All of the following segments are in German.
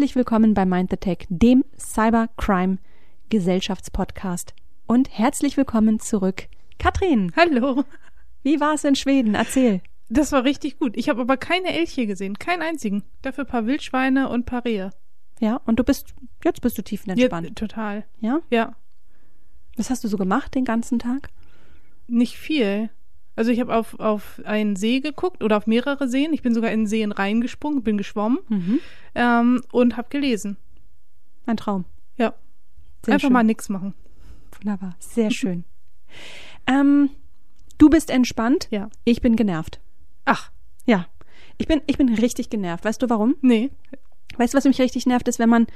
Herzlich willkommen bei Mind the Tech, dem Cybercrime Gesellschaftspodcast. Und herzlich willkommen zurück, Katrin. Hallo. Wie war es in Schweden? Erzähl. Das war richtig gut. Ich habe aber keine Elche gesehen, keinen einzigen. Dafür ein paar Wildschweine und ein paar Rehe. Ja, und du bist, jetzt bist du tiefenentspannt. Ja, total. Ja? Ja. Was hast du so gemacht den ganzen Tag? Nicht viel. Also ich habe auf, auf einen See geguckt oder auf mehrere Seen. Ich bin sogar in Seen reingesprungen, bin geschwommen Mhm. ähm, und habe gelesen. Ein Traum. Ja. Sehr Einfach schön. mal nichts machen. Wunderbar. Sehr schön. ähm, du bist entspannt. Ja. Ich bin genervt. Ach, Ja. Ich bin, ich bin richtig genervt. Weißt du warum? nee. Weißt du, was mich richtig nervt, ist, wenn man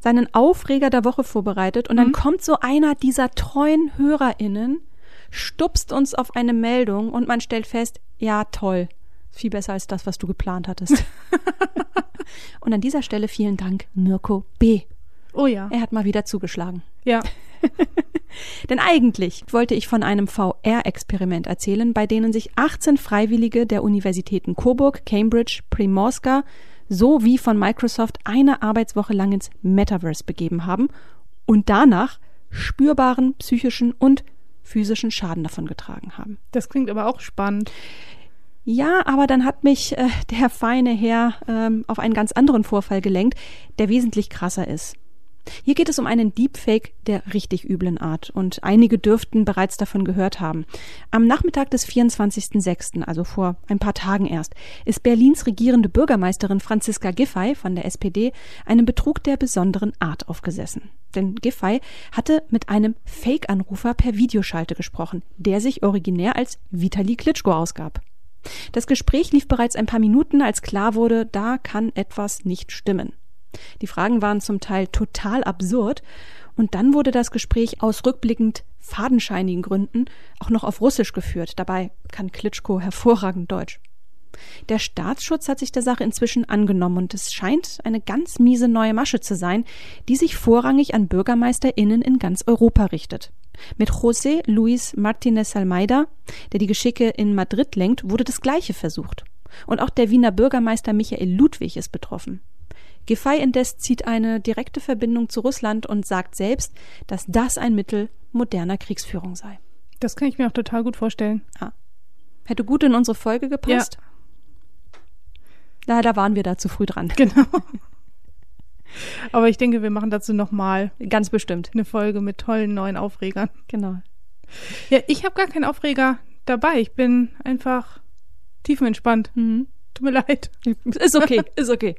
seinen Aufreger der Woche vorbereitet und dann Mhm. kommt so einer dieser treuen HörerInnen, stupst uns auf eine Meldung und man stellt fest, ja, toll. Viel besser als das, was du geplant hattest. und an dieser Stelle vielen Dank, Mirko B. Oh ja. Er hat mal wieder zugeschlagen. Ja. Denn eigentlich wollte ich von einem VR-Experiment erzählen, bei denen sich 18 Freiwillige der Universitäten Coburg, Cambridge, Primorska sowie von Microsoft eine Arbeitswoche lang ins Metaverse begeben haben und danach spürbaren psychischen und physischen Schaden davon getragen haben. Das klingt aber auch spannend. Ja, aber dann hat mich äh, der feine Herr ähm, auf einen ganz anderen Vorfall gelenkt, der wesentlich krasser ist. Hier geht es um einen Deepfake der richtig üblen Art und einige dürften bereits davon gehört haben. Am Nachmittag des 24.06., also vor ein paar Tagen erst, ist Berlins regierende Bürgermeisterin Franziska Giffey von der SPD einem Betrug der besonderen Art aufgesessen. Denn Giffey hatte mit einem Fake-Anrufer per Videoschalte gesprochen, der sich originär als Vitali Klitschko ausgab. Das Gespräch lief bereits ein paar Minuten, als klar wurde, da kann etwas nicht stimmen. Die Fragen waren zum Teil total absurd und dann wurde das Gespräch aus rückblickend fadenscheinigen Gründen auch noch auf Russisch geführt. Dabei kann Klitschko hervorragend Deutsch. Der Staatsschutz hat sich der Sache inzwischen angenommen und es scheint eine ganz miese neue Masche zu sein, die sich vorrangig an BürgermeisterInnen in ganz Europa richtet. Mit José Luis Martínez Almeida, der die Geschicke in Madrid lenkt, wurde das Gleiche versucht. Und auch der Wiener Bürgermeister Michael Ludwig ist betroffen. Giffey indes zieht eine direkte Verbindung zu Russland und sagt selbst, dass das ein Mittel moderner Kriegsführung sei. Das kann ich mir auch total gut vorstellen. Hätte gut in unsere Folge gepasst. Leider waren wir da zu früh dran. Genau. Aber ich denke, wir machen dazu nochmal Ganz bestimmt. eine Folge mit tollen neuen Aufregern. Genau. Ja, ich habe gar keinen Aufreger dabei. Ich bin einfach tiefenentspannt. Mhm. Tut mir leid. Ist okay, ist okay.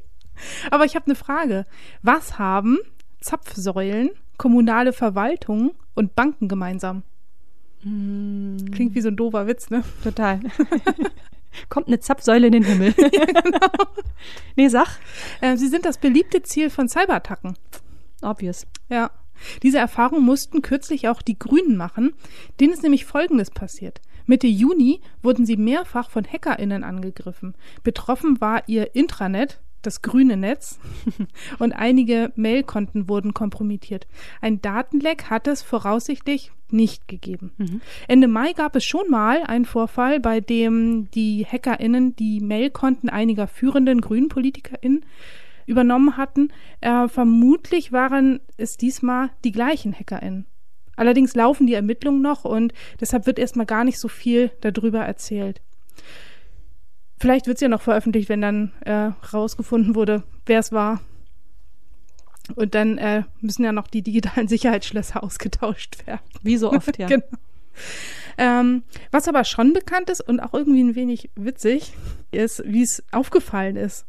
Aber ich habe eine Frage. Was haben Zapfsäulen, kommunale Verwaltungen und Banken gemeinsam? Klingt wie so ein doofer Witz, ne? Total. Kommt eine Zapfsäule in den Himmel. Nee, sag. Äh, sie sind das beliebte Ziel von Cyberattacken. Obvious. Ja. Diese Erfahrung mussten kürzlich auch die Grünen machen. Denen ist nämlich Folgendes passiert. Mitte Juni wurden sie mehrfach von HackerInnen angegriffen. Betroffen war ihr Intranet, das grüne Netz, und einige Mailkonten wurden kompromittiert. Ein Datenleck hat es voraussichtlich nicht gegeben. Ende Mai gab es schon mal einen Vorfall, bei dem die HackerInnen die Mailkonten einiger führenden grünen PolitikerInnen übernommen hatten. Äh, vermutlich waren es diesmal die gleichen HackerInnen. Allerdings laufen die Ermittlungen noch und deshalb wird erstmal gar nicht so viel darüber erzählt. Vielleicht wird es ja noch veröffentlicht, wenn dann äh, rausgefunden wurde, wer es war. Und dann äh, müssen ja noch die digitalen Sicherheitsschlösser ausgetauscht werden. Wie so oft, ja. Genau. Ähm, was aber schon bekannt ist und auch irgendwie ein wenig witzig, ist, wie es aufgefallen ist.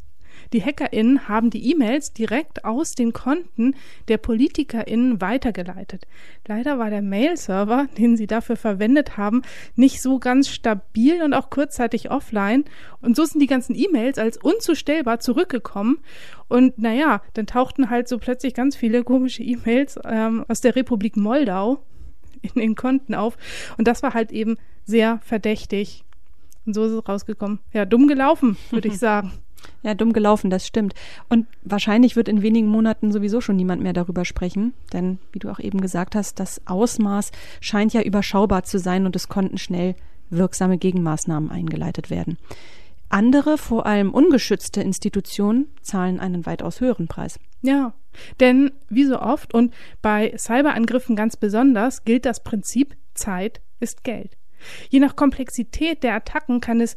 Die HackerInnen haben die E-Mails direkt aus den Konten der PolitikerInnen weitergeleitet. Leider war der Mail-Server, den sie dafür verwendet haben, nicht so ganz stabil und auch kurzzeitig offline. Und so sind die ganzen E-Mails als unzustellbar zurückgekommen. Und naja, dann tauchten halt so plötzlich ganz viele komische E-Mails ähm, aus der Republik Moldau in den Konten auf. Und das war halt eben sehr verdächtig. Und so ist es rausgekommen. Ja, dumm gelaufen, würde ich sagen. Ja, dumm gelaufen, das stimmt. Und wahrscheinlich wird in wenigen Monaten sowieso schon niemand mehr darüber sprechen, denn wie du auch eben gesagt hast, das Ausmaß scheint ja überschaubar zu sein und es konnten schnell wirksame Gegenmaßnahmen eingeleitet werden. Andere, vor allem ungeschützte Institutionen, zahlen einen weitaus höheren Preis. Ja, denn wie so oft und bei Cyberangriffen ganz besonders gilt das Prinzip Zeit ist Geld. Je nach Komplexität der Attacken kann es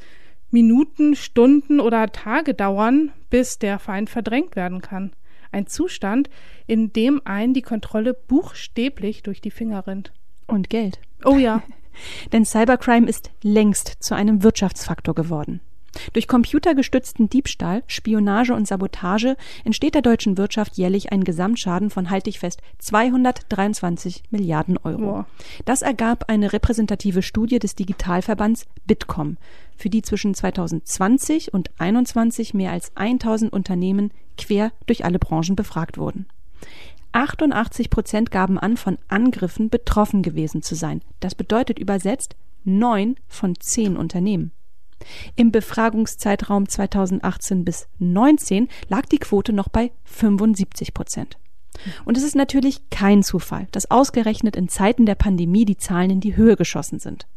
Minuten, Stunden oder Tage dauern, bis der Feind verdrängt werden kann. Ein Zustand, in dem ein die Kontrolle buchstäblich durch die Finger rinnt. Und Geld. Oh ja. Denn Cybercrime ist längst zu einem Wirtschaftsfaktor geworden. Durch computergestützten Diebstahl, Spionage und Sabotage entsteht der deutschen Wirtschaft jährlich ein Gesamtschaden von, halte ich fest, 223 Milliarden Euro. Boah. Das ergab eine repräsentative Studie des Digitalverbands Bitkom, für die zwischen 2020 und 2021 mehr als 1000 Unternehmen quer durch alle Branchen befragt wurden. 88 Prozent gaben an, von Angriffen betroffen gewesen zu sein. Das bedeutet übersetzt neun von zehn Unternehmen. Im Befragungszeitraum 2018 bis 19 lag die Quote noch bei 75 Prozent. Und es ist natürlich kein Zufall, dass ausgerechnet in Zeiten der Pandemie die Zahlen in die Höhe geschossen sind.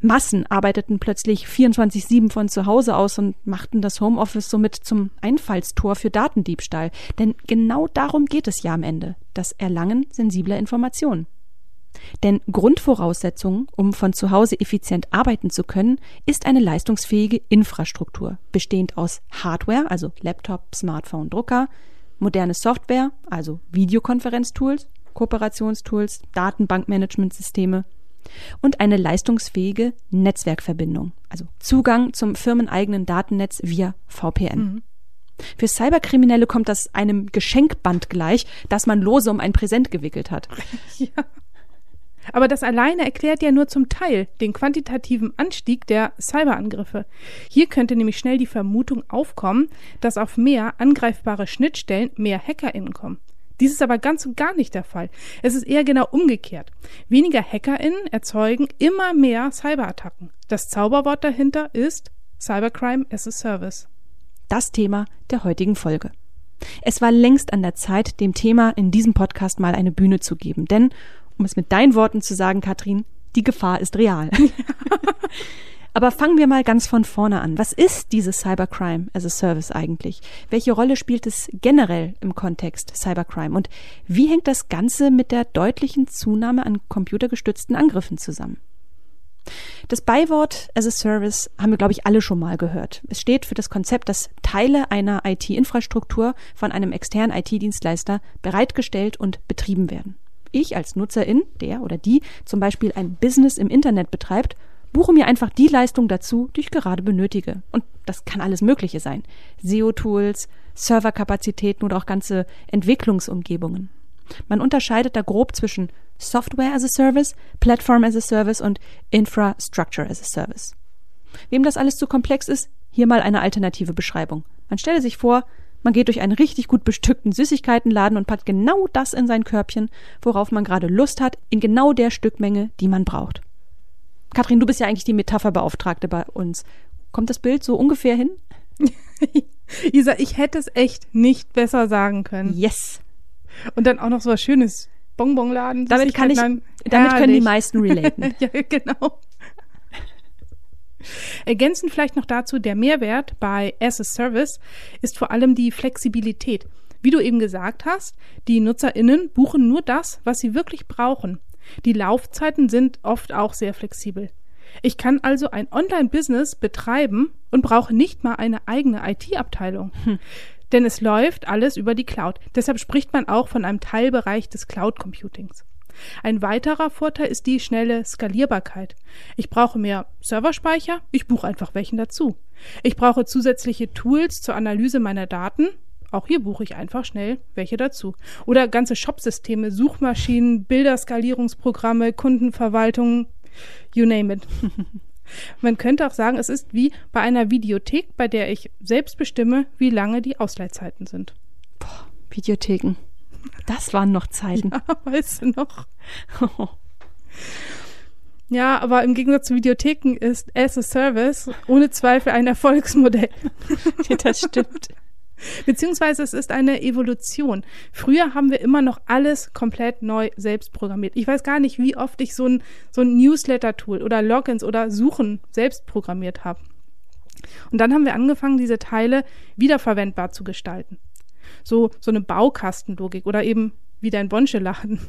Massen arbeiteten plötzlich 24-7 von zu Hause aus und machten das Homeoffice somit zum Einfallstor für Datendiebstahl. Denn genau darum geht es ja am Ende, das Erlangen sensibler Informationen. Denn Grundvoraussetzung, um von zu Hause effizient arbeiten zu können, ist eine leistungsfähige Infrastruktur, bestehend aus Hardware, also Laptop, Smartphone, Drucker, moderne Software, also Videokonferenztools, Kooperationstools, Datenbankmanagementsysteme und eine leistungsfähige Netzwerkverbindung, also Zugang zum firmeneigenen Datennetz via VPN. Mhm. Für Cyberkriminelle kommt das einem Geschenkband gleich, das man lose um ein Präsent gewickelt hat. Ja. Aber das alleine erklärt ja nur zum Teil den quantitativen Anstieg der Cyberangriffe. Hier könnte nämlich schnell die Vermutung aufkommen, dass auf mehr angreifbare Schnittstellen mehr HackerInnen kommen. Dies ist aber ganz und gar nicht der Fall. Es ist eher genau umgekehrt. Weniger HackerInnen erzeugen immer mehr Cyberattacken. Das Zauberwort dahinter ist Cybercrime as a Service. Das Thema der heutigen Folge. Es war längst an der Zeit, dem Thema in diesem Podcast mal eine Bühne zu geben, denn um es mit deinen Worten zu sagen, Katrin, die Gefahr ist real. Aber fangen wir mal ganz von vorne an. Was ist dieses Cybercrime as a Service eigentlich? Welche Rolle spielt es generell im Kontext Cybercrime? Und wie hängt das Ganze mit der deutlichen Zunahme an computergestützten Angriffen zusammen? Das Beiwort as a Service haben wir, glaube ich, alle schon mal gehört. Es steht für das Konzept, dass Teile einer IT-Infrastruktur von einem externen IT-Dienstleister bereitgestellt und betrieben werden ich als Nutzerin, der oder die zum Beispiel ein Business im Internet betreibt, buche mir einfach die Leistung dazu, die ich gerade benötige. Und das kann alles Mögliche sein. SEO-Tools, Serverkapazitäten oder auch ganze Entwicklungsumgebungen. Man unterscheidet da grob zwischen Software as a Service, Platform as a Service und Infrastructure as a Service. Wem das alles zu komplex ist, hier mal eine alternative Beschreibung. Man stelle sich vor, man geht durch einen richtig gut bestückten Süßigkeitenladen und packt genau das in sein Körbchen, worauf man gerade Lust hat, in genau der Stückmenge, die man braucht. Kathrin, du bist ja eigentlich die Metapherbeauftragte bei uns. Kommt das Bild so ungefähr hin? Isa, ich hätte es echt nicht besser sagen können. Yes. Und dann auch noch so was Schönes. Bonbonladen. Damit kann ich, damit können die meisten relaten. ja, genau. Ergänzend vielleicht noch dazu, der Mehrwert bei as a Service ist vor allem die Flexibilität. Wie du eben gesagt hast, die NutzerInnen buchen nur das, was sie wirklich brauchen. Die Laufzeiten sind oft auch sehr flexibel. Ich kann also ein Online-Business betreiben und brauche nicht mal eine eigene IT-Abteilung. Hm. Denn es läuft alles über die Cloud. Deshalb spricht man auch von einem Teilbereich des Cloud Computings. Ein weiterer Vorteil ist die schnelle Skalierbarkeit. Ich brauche mehr Serverspeicher, ich buche einfach welchen dazu. Ich brauche zusätzliche Tools zur Analyse meiner Daten, auch hier buche ich einfach schnell welche dazu. Oder ganze Shopsysteme, Suchmaschinen, Bilderskalierungsprogramme, Kundenverwaltung, you name it. Man könnte auch sagen, es ist wie bei einer Videothek, bei der ich selbst bestimme, wie lange die Ausleihzeiten sind. Boah, Videotheken. Das waren noch Zeiten. Ja, weißt du noch? Ja, aber im Gegensatz zu Videotheken ist as a Service ohne Zweifel ein Erfolgsmodell. das stimmt. Beziehungsweise es ist eine Evolution. Früher haben wir immer noch alles komplett neu selbst programmiert. Ich weiß gar nicht, wie oft ich so ein, so ein Newsletter-Tool oder Logins oder Suchen selbst programmiert habe. Und dann haben wir angefangen, diese Teile wiederverwendbar zu gestalten. So, so eine Baukastenlogik oder eben wie dein Bonsche-Laden.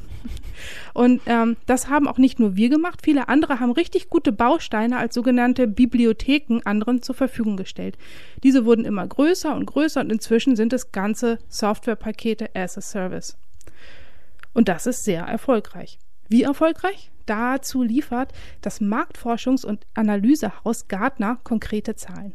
Und ähm, das haben auch nicht nur wir gemacht, viele andere haben richtig gute Bausteine als sogenannte Bibliotheken anderen zur Verfügung gestellt. Diese wurden immer größer und größer und inzwischen sind es ganze Softwarepakete as a Service. Und das ist sehr erfolgreich. Wie erfolgreich? Dazu liefert das Marktforschungs- und Analysehaus Gartner konkrete Zahlen.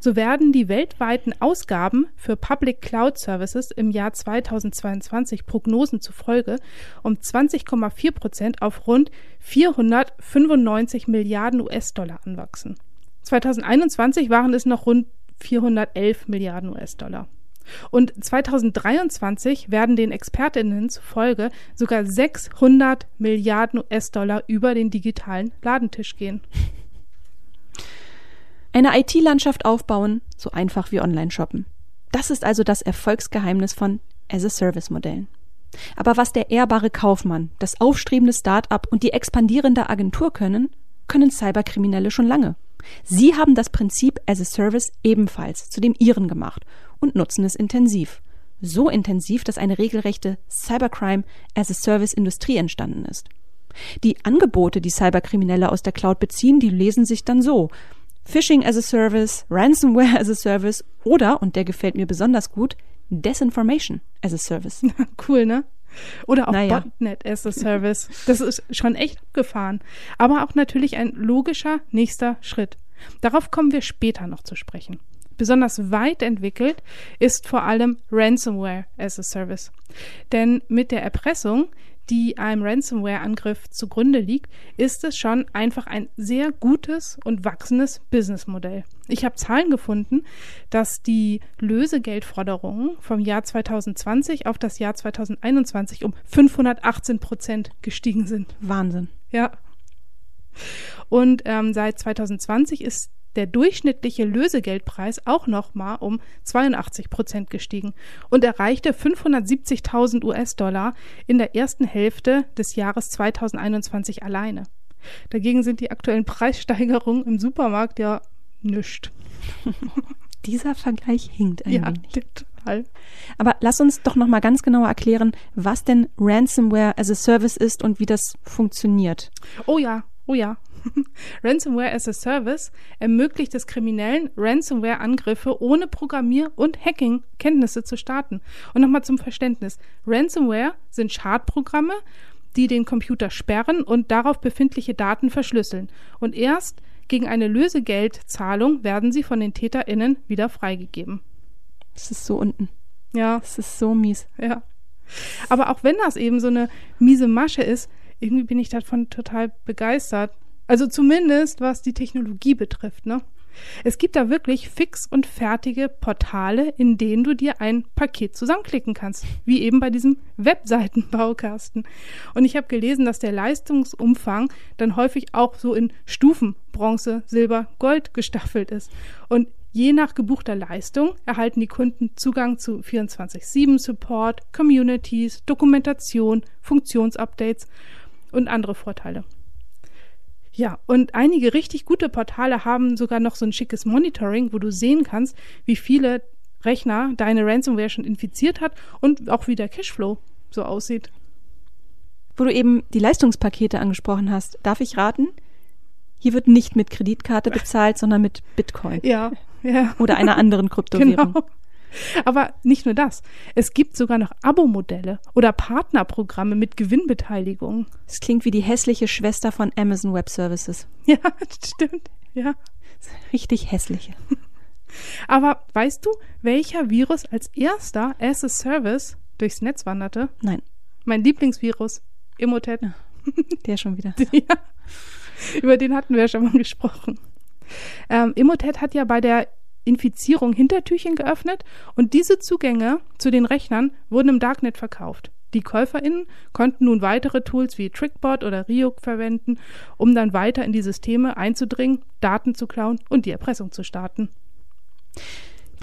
So werden die weltweiten Ausgaben für Public Cloud Services im Jahr 2022 Prognosen zufolge um 20,4 Prozent auf rund 495 Milliarden US-Dollar anwachsen. 2021 waren es noch rund 411 Milliarden US-Dollar. Und 2023 werden den Expertinnen zufolge sogar 600 Milliarden US-Dollar über den digitalen Ladentisch gehen. Eine IT-Landschaft aufbauen, so einfach wie Online-Shoppen. Das ist also das Erfolgsgeheimnis von As-a-Service-Modellen. Aber was der ehrbare Kaufmann, das aufstrebende Start-up und die expandierende Agentur können, können Cyberkriminelle schon lange. Sie haben das Prinzip As-a-Service ebenfalls zu dem ihren gemacht und nutzen es intensiv. So intensiv, dass eine regelrechte Cybercrime As-a-Service-Industrie entstanden ist. Die Angebote, die Cyberkriminelle aus der Cloud beziehen, die lesen sich dann so. Phishing as a Service, Ransomware as a Service oder, und der gefällt mir besonders gut, Desinformation as a Service. cool, ne? Oder auch Naja. Botnet as a Service. Das ist schon echt abgefahren. Aber auch natürlich ein logischer nächster Schritt. Darauf kommen wir später noch zu sprechen. Besonders weit entwickelt ist vor allem Ransomware as a Service. Denn mit der Erpressung, die einem Ransomware-Angriff zugrunde liegt, ist es schon einfach ein sehr gutes und wachsendes Businessmodell. Ich habe Zahlen gefunden, dass die Lösegeldforderungen vom Jahr 2020 auf das Jahr 2021 um 518 Prozent gestiegen sind. Wahnsinn. Ja. Und ähm, seit 2020 ist der durchschnittliche Lösegeldpreis auch nochmal um 82 Prozent gestiegen und erreichte 570.000 US-Dollar in der ersten Hälfte des Jahres 2021 alleine. Dagegen sind die aktuellen Preissteigerungen im Supermarkt ja nischt. Dieser Vergleich hinkt ein Ja, wenig. total. Aber lass uns doch noch mal ganz genauer erklären, was denn Ransomware as a Service ist und wie das funktioniert. Oh ja, oh ja. Ransomware as a Service ermöglicht es Kriminellen, Ransomware-Angriffe ohne Programmier- und Hacking-Kenntnisse zu starten. Und nochmal zum Verständnis. Ransomware sind Schadprogramme, die den Computer sperren und darauf befindliche Daten verschlüsseln. Und erst gegen eine Lösegeldzahlung werden sie von den TäterInnen wieder freigegeben. Es ist so unten. Ja, Es ist so mies. ja. Aber auch wenn das eben so eine miese Masche ist, irgendwie bin ich davon total begeistert. Also zumindest was die Technologie betrifft, ne? Es gibt da wirklich fix und fertige Portale, in denen du dir ein Paket zusammenklicken kannst, wie eben bei diesem Webseitenbaukasten. Und ich habe gelesen, dass der Leistungsumfang dann häufig auch so in Stufen Bronze, Silber, Gold gestaffelt ist. Und je nach gebuchter Leistung erhalten die Kunden Zugang zu 24/7 Support, Communities, Dokumentation, Funktionsupdates und andere Vorteile. Ja, und einige richtig gute Portale haben sogar noch so ein schickes Monitoring, wo du sehen kannst, wie viele Rechner deine Ransomware schon infiziert hat und auch wie der Cashflow so aussieht. Wo du eben die Leistungspakete angesprochen hast, darf ich raten? Hier wird nicht mit Kreditkarte bezahlt, sondern mit Bitcoin Ja, ja. oder einer anderen Kryptowährung. Genau. Aber nicht nur das. Es gibt sogar noch Abo-Modelle oder Partnerprogramme mit Gewinnbeteiligung. Es klingt wie die hässliche Schwester von Amazon Web Services. Ja, das stimmt. Ja. Richtig hässliche. Aber weißt du, welcher Virus als erster as a Service durchs Netz wanderte? Nein, Mein Lieblingsvirus, Emotet. der schon wieder. ja. Über den hatten wir ja schon mal gesprochen. Ähm, Emotet hat ja bei der Infizierung Hintertürchen geöffnet und diese Zugänge zu den Rechnern wurden im Darknet verkauft. Die KäuferInnen konnten nun weitere Tools wie Trickbot oder Ryuk verwenden, um dann weiter in die Systeme einzudringen, Daten zu klauen und die Erpressung zu starten.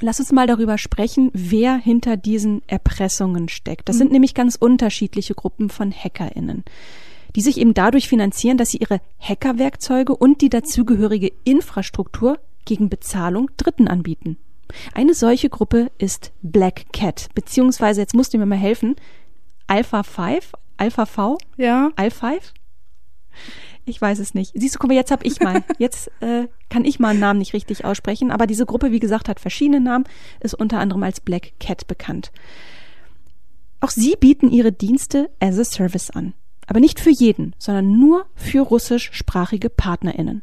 Lass uns mal darüber sprechen, wer hinter diesen Erpressungen steckt. Das sind nämlich ganz unterschiedliche Gruppen von HackerInnen, die sich eben dadurch finanzieren, dass sie ihre Hackerwerkzeuge und die dazugehörige Infrastruktur gegen Bezahlung Dritten anbieten. Eine solche Gruppe ist Black Cat, beziehungsweise, jetzt musst du mir mal helfen, Alpha 5, Alpha V? Ja. Alpha 5? Ich weiß es nicht. Siehst du, guck mal, jetzt hab ich mal. Jetzt äh, kann ich mal einen Namen nicht richtig aussprechen. Aber diese Gruppe, wie gesagt, hat verschiedene Namen, ist unter anderem als Black Cat bekannt. Auch sie bieten ihre Dienste as a Service an. Aber nicht für jeden, sondern nur für russischsprachige PartnerInnen.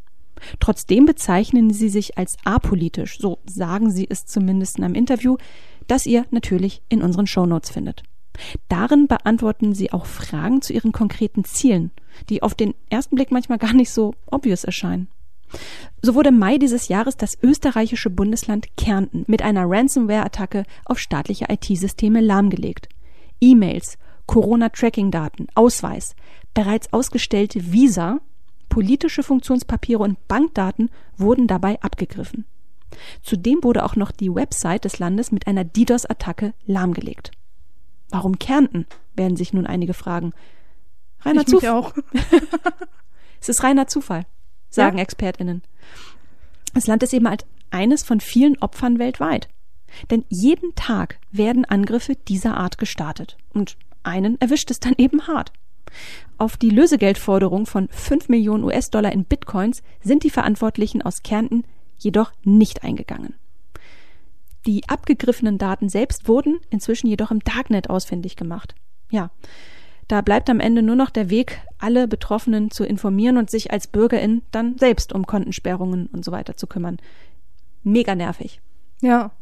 Trotzdem bezeichnen sie sich als apolitisch, so sagen sie es zumindest in einem Interview, das ihr natürlich in unseren Shownotes findet. Darin beantworten sie auch Fragen zu ihren konkreten Zielen, die auf den ersten Blick manchmal gar nicht so obvious erscheinen. So wurde im Mai dieses Jahres das österreichische Bundesland Kärnten mit einer Ransomware-Attacke auf staatliche IT-Systeme lahmgelegt. E-Mails, Corona-Tracking-Daten, Ausweis, bereits ausgestellte Visa, politische Funktionspapiere und Bankdaten wurden dabei abgegriffen. Zudem wurde auch noch die Website des Landes mit einer DDoS-Attacke lahmgelegt. Warum Kärnten? werden sich nun einige fragen. Reiner Ich Zufall. auch. Es ist reiner Zufall, sagen Ja. ExpertInnen. Das Land ist eben als eines von vielen Opfern weltweit. Denn jeden Tag werden Angriffe dieser Art gestartet. Und einen erwischt es dann eben hart. Auf die Lösegeldforderung von 5 Millionen US-Dollar in Bitcoins sind die Verantwortlichen aus Kärnten jedoch nicht eingegangen. Die abgegriffenen Daten selbst wurden inzwischen jedoch im Darknet ausfindig gemacht. Ja, da bleibt am Ende nur noch der Weg, alle Betroffenen zu informieren und sich als Bürgerin dann selbst um Kontensperrungen und so weiter zu kümmern. Mega nervig. Ja.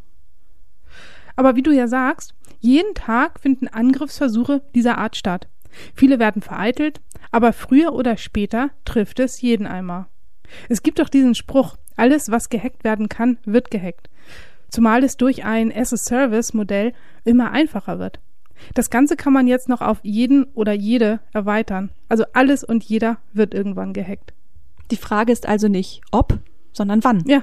Aber wie du ja sagst, jeden Tag finden Angriffsversuche dieser Art statt. Viele werden vereitelt, aber früher oder später trifft es jeden einmal. Es gibt doch diesen Spruch, alles, was gehackt werden kann, wird gehackt. Zumal es durch ein as-a-Service-Modell immer einfacher wird. Das Ganze kann man jetzt noch auf jeden oder jede erweitern. Also alles und jeder wird irgendwann gehackt. Die Frage ist also nicht ob, sondern wann. Ja,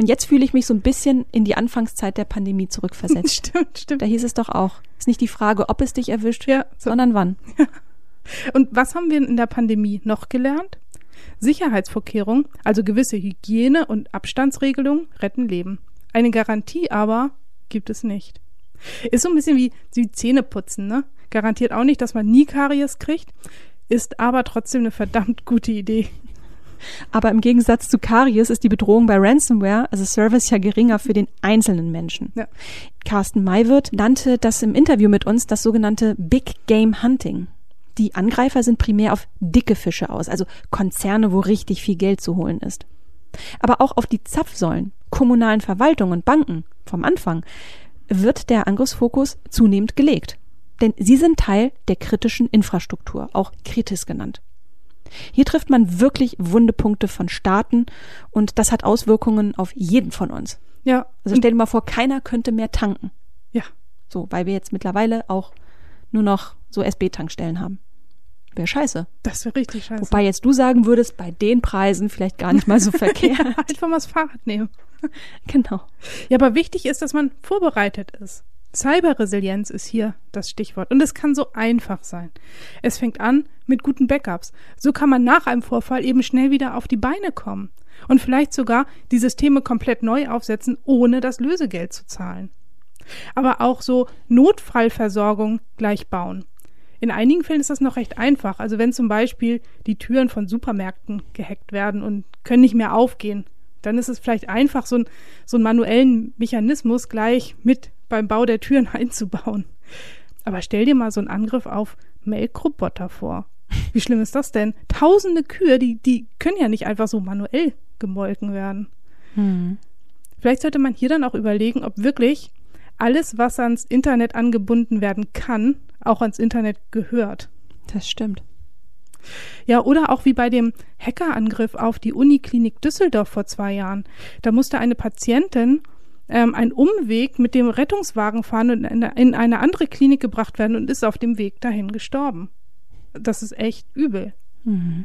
Und jetzt fühle ich mich so ein bisschen in die Anfangszeit der Pandemie zurückversetzt. stimmt, stimmt. Da hieß es doch auch, ist nicht die Frage, ob es dich erwischt, Ja, so. sondern wann. Und was haben wir in der Pandemie noch gelernt? Sicherheitsvorkehrungen, also gewisse Hygiene- und Abstandsregelungen, retten Leben. Eine Garantie aber gibt es nicht. Ist so ein bisschen wie die Zähneputzen, ne? Garantiert auch nicht, dass man nie Karies kriegt, ist aber trotzdem eine verdammt gute Idee. Aber im Gegensatz zu Karies ist die Bedrohung bei Ransomware, also Service, ja geringer für den einzelnen Menschen. Ja. Carsten Maywirth nannte das im Interview mit uns das sogenannte Big Game Hunting. Die Angreifer sind primär auf dicke Fische aus, also Konzerne, wo richtig viel Geld zu holen ist. Aber auch auf die Zapfsäulen, kommunalen Verwaltungen und Banken vom Anfang wird der Angriffsfokus zunehmend gelegt. Denn sie sind Teil der kritischen Infrastruktur, auch Kritis genannt. Hier trifft man wirklich wunde Punkte von Staaten und das hat Auswirkungen auf jeden von uns. Ja, Also stell dir mal vor, keiner könnte mehr tanken. ja, So, weil wir jetzt mittlerweile auch nur noch so SB-Tankstellen haben. Wäre scheiße. das wäre richtig scheiße. Wobei jetzt du sagen würdest, bei den Preisen vielleicht gar nicht mal so verkehrt. ja, einfach mal das Fahrrad nehmen. Genau. Ja, aber wichtig ist, dass man vorbereitet ist. Cyberresilienz ist hier das Stichwort. Und es kann so einfach sein. Es fängt an mit guten Backups. So kann man nach einem Vorfall eben schnell wieder auf die Beine kommen. Und vielleicht sogar die Systeme komplett neu aufsetzen, ohne das Lösegeld zu zahlen. Aber auch so Notfallversorgung gleich bauen. In einigen Fällen ist das noch recht einfach. Also wenn zum Beispiel die Türen von Supermärkten gehackt werden und können nicht mehr aufgehen, dann ist es vielleicht einfach, so, ein, so einen manuellen Mechanismus gleich mit beim Bau der Türen einzubauen. Aber stell dir mal so einen Angriff auf Melkroboter vor. Wie schlimm ist das denn? Tausende Kühe, die, die können ja nicht einfach so manuell gemolken werden. Hm. Vielleicht sollte man hier dann auch überlegen, ob wirklich alles, was ans Internet angebunden werden kann, auch ans Internet gehört. Das stimmt. Ja, oder auch wie bei dem Hackerangriff auf die Uniklinik Düsseldorf vor zwei Jahren. Da musste eine Patientin ähm, einen Umweg mit dem Rettungswagen fahren und in, in eine andere Klinik gebracht werden und ist auf dem Weg dahin gestorben. Das ist echt übel. Mhm.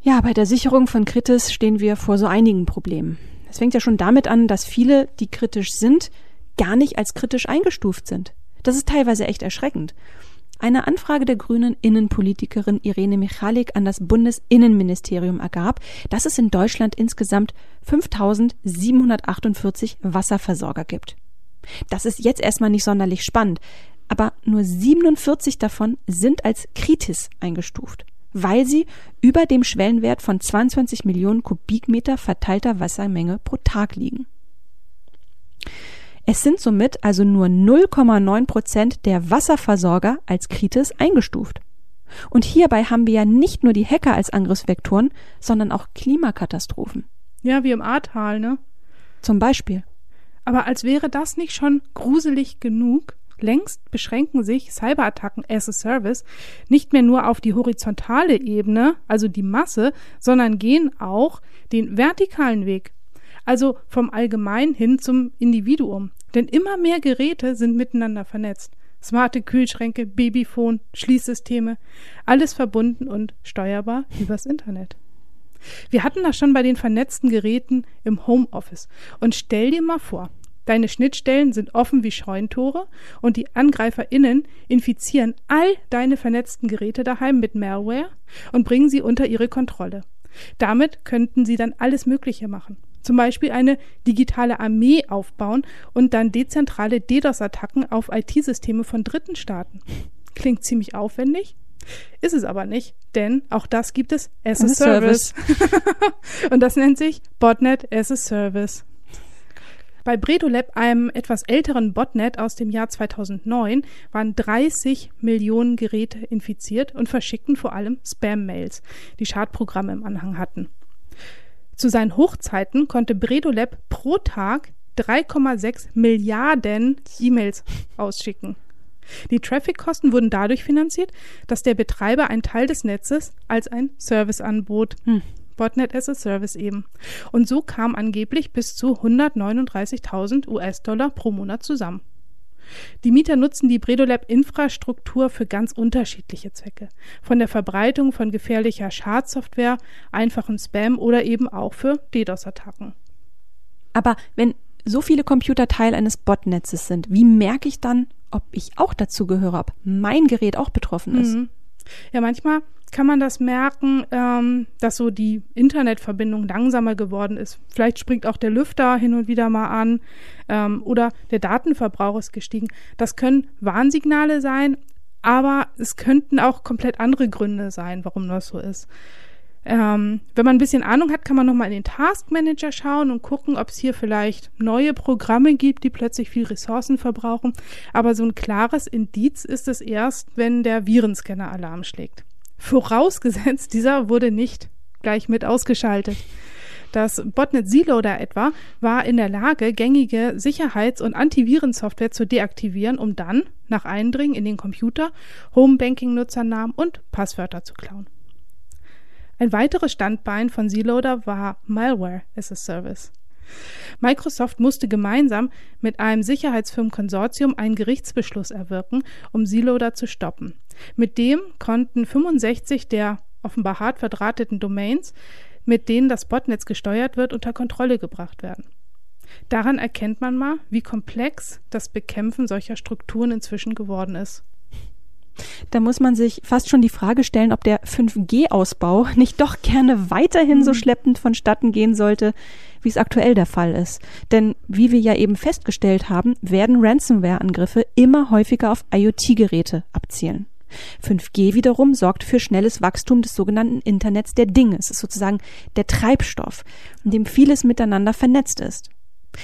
Ja, bei der Sicherung von Kritis stehen wir vor so einigen Problemen. Es fängt ja schon damit an, dass viele, die kritisch sind, gar nicht als kritisch eingestuft sind. Das ist teilweise echt erschreckend. Eine Anfrage der grünen Innenpolitikerin Irene Michalik an das Bundesinnenministerium ergab, dass es in Deutschland insgesamt 5748 Wasserversorger gibt. Das ist jetzt erstmal nicht sonderlich spannend, aber nur 47 davon sind als Kritis eingestuft, weil sie über dem Schwellenwert von 22 Millionen Kubikmeter verteilter Wassermenge pro Tag liegen. Es sind somit also nur 0,9 Prozent der Wasserversorger als Kritis eingestuft. Und hierbei haben wir ja nicht nur die Hacker als Angriffsvektoren, sondern auch Klimakatastrophen. Ja, wie im Ahrtal, ne? Zum Beispiel. Aber als wäre das nicht schon gruselig genug, längst beschränken sich Cyberattacken as a Service nicht mehr nur auf die horizontale Ebene, also die Masse, sondern gehen auch den vertikalen Weg also vom Allgemein hin zum Individuum. Denn immer mehr Geräte sind miteinander vernetzt. Smarte Kühlschränke, Babyphone, Schließsysteme, alles verbunden und steuerbar übers Internet. Wir hatten das schon bei den vernetzten Geräten im Homeoffice. Und stell dir mal vor, deine Schnittstellen sind offen wie Scheunentore und die AngreiferInnen infizieren all deine vernetzten Geräte daheim mit Malware und bringen sie unter ihre Kontrolle. Damit könnten sie dann alles Mögliche machen. Zum Beispiel eine digitale Armee aufbauen und dann dezentrale DDoS-Attacken auf IT-Systeme von Dritten starten. Klingt ziemlich aufwendig, ist es aber nicht, denn auch das gibt es as a, Service. Service. und das nennt sich Botnet as a Service. Bei Bredolab, einem etwas älteren Botnet aus dem Jahr 2009, waren 30 Millionen Geräte infiziert und verschickten vor allem Spam-Mails, die Schadprogramme im Anhang hatten. Zu seinen Hochzeiten konnte Bredolab pro Tag 3,6 Milliarden E-Mails ausschicken. Die Traffic-Kosten wurden dadurch finanziert, dass der Betreiber einen Teil des Netzes als ein Service anbot. Hm. Botnet as a Service eben. Und so kam angeblich bis zu 139.000 US-Dollar pro Monat zusammen. Die Mieter nutzen die Bredolab-Infrastruktur für ganz unterschiedliche Zwecke. Von der Verbreitung von gefährlicher Schadsoftware, einfachen Spam oder eben auch für DDoS-Attacken. Aber wenn so viele Computer Teil eines Botnetzes sind, wie merke ich dann, ob ich auch dazu gehöre, ob mein Gerät auch betroffen ist? Mhm. Ja, manchmal kann man das merken, ähm, dass so die Internetverbindung langsamer geworden ist. Vielleicht springt auch der Lüfter hin und wieder mal an ähm, oder der Datenverbrauch ist gestiegen. Das können Warnsignale sein, aber es könnten auch komplett andere Gründe sein, warum das so ist. Ähm, wenn man ein bisschen Ahnung hat, kann man nochmal in den Task Manager schauen und gucken, ob es hier vielleicht neue Programme gibt, die plötzlich viel Ressourcen verbrauchen. Aber so ein klares Indiz ist es erst, wenn der Virenscanner Alarm schlägt. Vorausgesetzt, dieser wurde nicht gleich mit ausgeschaltet. Das Botnet Zloader etwa war in der Lage, gängige Sicherheits- und Antivirensoftware zu deaktivieren, um dann, nach Eindringen in den Computer, Homebanking-Nutzernamen und Passwörter zu klauen. Ein weiteres Standbein von Zloader war Malware as a Service. Microsoft musste gemeinsam mit einem Sicherheitsfirmenkonsortium einen Gerichtsbeschluss erwirken, um Zloader zu stoppen. Mit dem konnten 65 der offenbar hart verdrahteten Domains, mit denen das Botnetz gesteuert wird, unter Kontrolle gebracht werden. Daran erkennt man mal, wie komplex das Bekämpfen solcher Strukturen inzwischen geworden ist. Da muss man sich fast schon die Frage stellen, ob der 5G-Ausbau nicht doch gerne weiterhin so hm. schleppend vonstatten gehen sollte, wie es aktuell der Fall ist. Denn wie wir ja eben festgestellt haben, werden Ransomware-Angriffe immer häufiger auf IoT-Geräte abzielen. 5G wiederum sorgt für schnelles Wachstum des sogenannten Internets der Dinge. Es ist sozusagen der Treibstoff, in dem vieles miteinander vernetzt ist.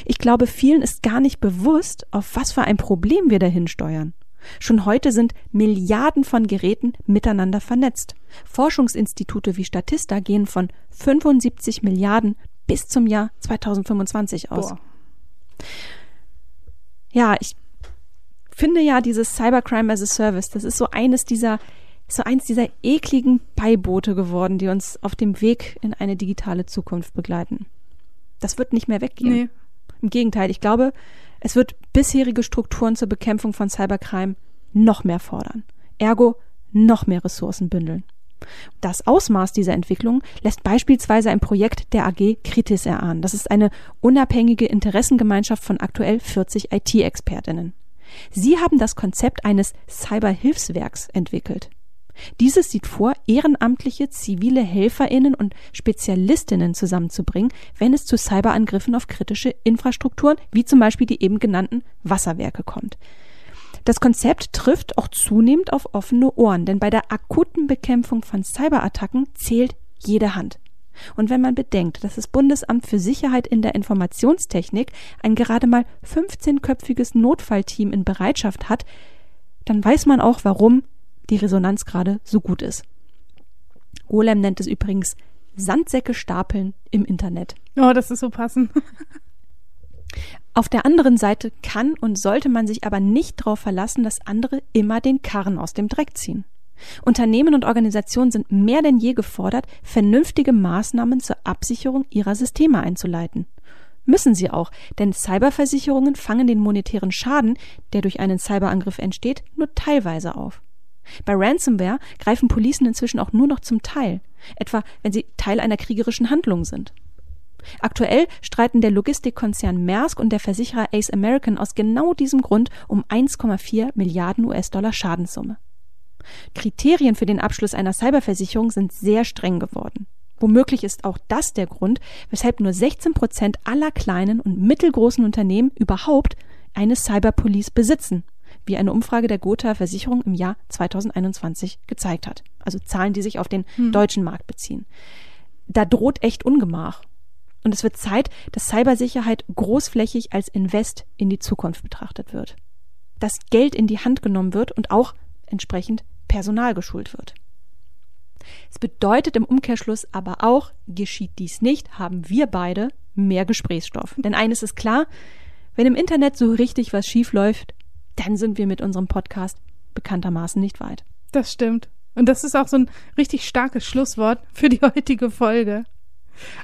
Ich glaube, vielen ist gar nicht bewusst, auf was für ein Problem wir dahin steuern. Schon heute sind Milliarden von Geräten miteinander vernetzt. Forschungsinstitute wie Statista gehen von 75 Milliarden bis zum Jahr 2025 aus. Boah. Ja, ich finde ja dieses Cybercrime as a Service, das ist so eines dieser so eins dieser ekligen Beiboote geworden, die uns auf dem Weg in eine digitale Zukunft begleiten. Das wird nicht mehr weggehen. Nee. Im Gegenteil, ich glaube, es wird bisherige Strukturen zur Bekämpfung von Cybercrime noch mehr fordern. Ergo noch mehr Ressourcen bündeln. Das Ausmaß dieser Entwicklung lässt beispielsweise ein Projekt der AG Kritis erahnen. Das ist eine unabhängige Interessengemeinschaft von aktuell 40 IT-Expertinnen. Sie haben das Konzept eines Cyberhilfswerks entwickelt. Dieses sieht vor, ehrenamtliche zivile Helferinnen und Spezialistinnen zusammenzubringen, wenn es zu Cyberangriffen auf kritische Infrastrukturen, wie zum Beispiel die eben genannten Wasserwerke kommt. Das Konzept trifft auch zunehmend auf offene Ohren, denn bei der akuten Bekämpfung von Cyberattacken zählt jede Hand. Und wenn man bedenkt, dass das Bundesamt für Sicherheit in der Informationstechnik ein gerade mal 15-köpfiges Notfallteam in Bereitschaft hat, dann weiß man auch, warum die Resonanz gerade so gut ist. Golem nennt es übrigens Sandsäcke stapeln im Internet. Oh, das ist so passend. Auf der anderen Seite kann und sollte man sich aber nicht darauf verlassen, dass andere immer den Karren aus dem Dreck ziehen. Unternehmen und Organisationen sind mehr denn je gefordert, vernünftige Maßnahmen zur Absicherung ihrer Systeme einzuleiten. Müssen sie auch, denn Cyberversicherungen fangen den monetären Schaden, der durch einen Cyberangriff entsteht, nur teilweise auf. Bei Ransomware greifen Policen inzwischen auch nur noch zum Teil, etwa wenn sie Teil einer kriegerischen Handlung sind. Aktuell streiten der Logistikkonzern Maersk und der Versicherer Ace American aus genau diesem Grund um 1,4 Milliarden US-Dollar Schadenssumme. Kriterien für den Abschluss einer Cyberversicherung sind sehr streng geworden. Womöglich ist auch das der Grund, weshalb nur 16 Prozent aller kleinen und mittelgroßen Unternehmen überhaupt eine Cyberpolice besitzen wie eine Umfrage der Gotha Versicherung im Jahr 2021 gezeigt hat. Also Zahlen, die sich auf den hm. deutschen Markt beziehen. Da droht echt Ungemach. Und es wird Zeit, dass Cybersicherheit großflächig als Invest in die Zukunft betrachtet wird. Dass Geld in die Hand genommen wird und auch entsprechend Personal geschult wird. Es bedeutet im Umkehrschluss aber auch, geschieht dies nicht, haben wir beide mehr Gesprächsstoff. Denn eines ist klar, wenn im Internet so richtig was schief läuft, dann sind wir mit unserem Podcast bekanntermaßen nicht weit. Das stimmt. Und das ist auch so ein richtig starkes Schlusswort für die heutige Folge.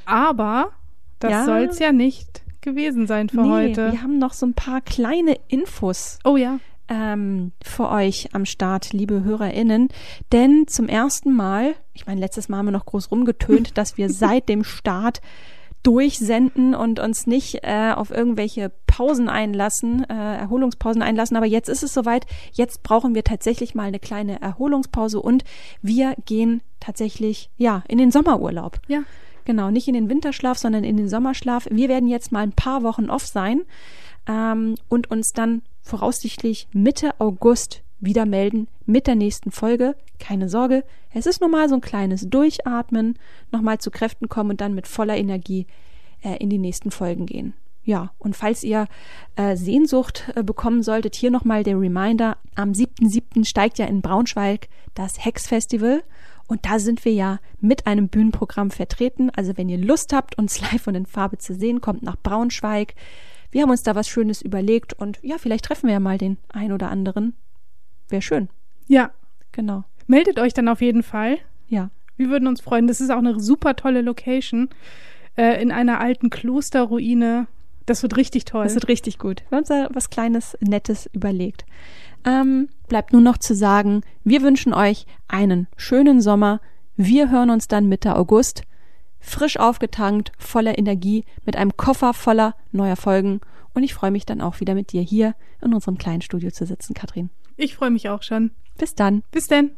Aber das ja. soll es ja nicht gewesen sein für nee, heute. Wir haben noch so ein paar kleine Infos. Oh ja. Ähm, für euch am Start, liebe HörerInnen. Denn zum ersten Mal, ich meine, letztes Mal haben wir noch groß rumgetönt, dass wir seit dem Start durchsenden und uns nicht äh, auf irgendwelche Pausen einlassen, äh, Erholungspausen einlassen. Aber jetzt ist es soweit. Jetzt brauchen wir tatsächlich mal eine kleine Erholungspause und wir gehen tatsächlich ja in den Sommerurlaub. Ja. Genau, nicht in den Winterschlaf, sondern in den Sommerschlaf. Wir werden jetzt mal ein paar Wochen off sein ähm, und uns dann voraussichtlich Mitte August wieder melden mit der nächsten Folge. Keine Sorge, es ist normal so ein kleines Durchatmen, nochmal zu Kräften kommen und dann mit voller Energie äh, in die nächsten Folgen gehen. Ja, und falls ihr äh, Sehnsucht äh, bekommen solltet, hier nochmal der Reminder, am 7.7. steigt ja in Braunschweig das Hex Festival und da sind wir ja mit einem Bühnenprogramm vertreten. Also wenn ihr Lust habt, uns live und in Farbe zu sehen, kommt nach Braunschweig. Wir haben uns da was Schönes überlegt und ja, vielleicht treffen wir ja mal den ein oder anderen Wäre schön. Ja. Genau. Meldet euch dann auf jeden Fall. Ja. Wir würden uns freuen. Das ist auch eine super tolle Location äh, in einer alten Klosterruine. Das wird richtig toll. Das wird richtig gut. Wir haben uns da was Kleines, Nettes überlegt. Ähm, bleibt nur noch zu sagen, wir wünschen euch einen schönen Sommer. Wir hören uns dann Mitte August frisch aufgetankt, voller Energie, mit einem Koffer voller neuer Folgen. Und ich freue mich dann auch wieder mit dir hier in unserem kleinen Studio zu sitzen, Katrin. Ich freue mich auch schon. Bis dann. Bis denn.